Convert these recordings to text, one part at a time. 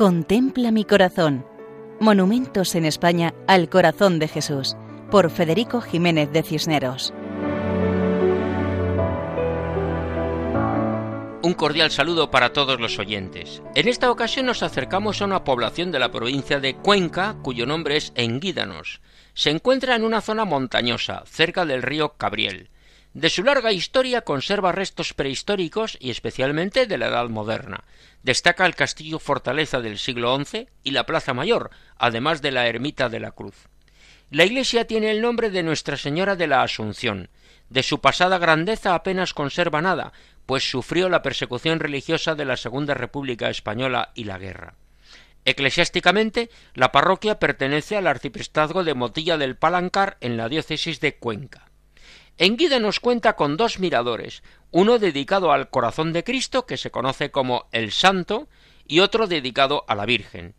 Contempla mi corazón. Monumentos en España al corazón de Jesús, por Federico Jiménez de Cisneros. Un cordial saludo para todos los oyentes. En esta ocasión nos acercamos a una población de la provincia de Cuenca, cuyo nombre es Enguídanos. Se encuentra en una zona montañosa, cerca del río Cabriel. De su larga historia conserva restos prehistóricos y especialmente de la Edad Moderna. Destaca el castillo fortaleza del siglo XI y la Plaza Mayor, además de la ermita de la Cruz. La iglesia tiene el nombre de Nuestra Señora de la Asunción. De su pasada grandeza apenas conserva nada, pues sufrió la persecución religiosa de la Segunda República Española y la guerra. Eclesiásticamente, la parroquia pertenece al arciprestazgo de Motilla del Palancar en la diócesis de Cuenca. Enguida nos cuenta con dos miradores, uno dedicado al corazón de Cristo, que se conoce como el Santo, y otro dedicado a la Virgen.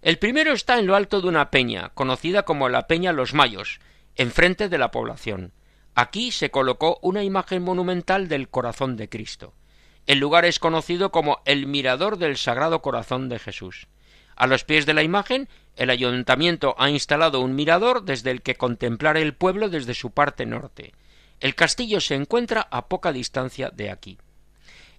El primero está en lo alto de una peña, conocida como la Peña Los Mayos, enfrente de la población. Aquí se colocó una imagen monumental del corazón de Cristo. El lugar es conocido como el Mirador del Sagrado Corazón de Jesús. A los pies de la imagen, el ayuntamiento ha instalado un mirador desde el que contemplar el pueblo desde su parte norte. El castillo se encuentra a poca distancia de aquí.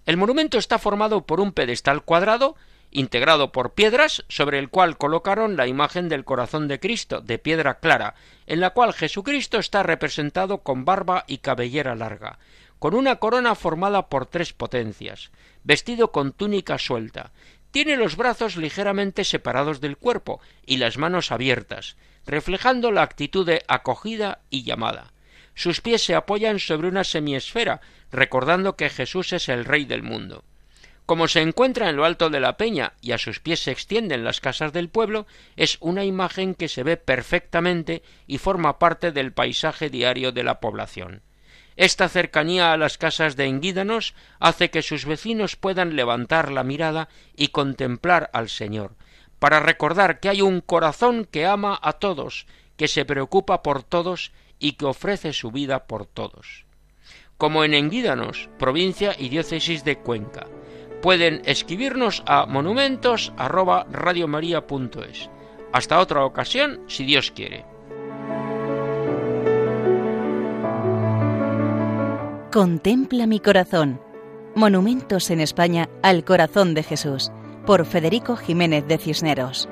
El monumento está formado por un pedestal cuadrado, integrado por piedras, sobre el cual colocaron la imagen del corazón de Cristo, de piedra clara, en la cual Jesucristo está representado con barba y cabellera larga, con una corona formada por tres potencias, vestido con túnica suelta, tiene los brazos ligeramente separados del cuerpo y las manos abiertas, reflejando la actitud de acogida y llamada. Sus pies se apoyan sobre una semiesfera, recordando que Jesús es el Rey del mundo. Como se encuentra en lo alto de la peña y a sus pies se extienden las casas del pueblo, es una imagen que se ve perfectamente y forma parte del paisaje diario de la población. Esta cercanía a las casas de Enguídanos hace que sus vecinos puedan levantar la mirada y contemplar al Señor, para recordar que hay un corazón que ama a todos, que se preocupa por todos y que ofrece su vida por todos. Como en Enguídanos, provincia y diócesis de Cuenca. Pueden escribirnos a monumentos@radiomaria.es. Hasta otra ocasión, si Dios quiere. Contempla mi corazón. Monumentos en España al corazón de Jesús, por Federico Jiménez de Cisneros.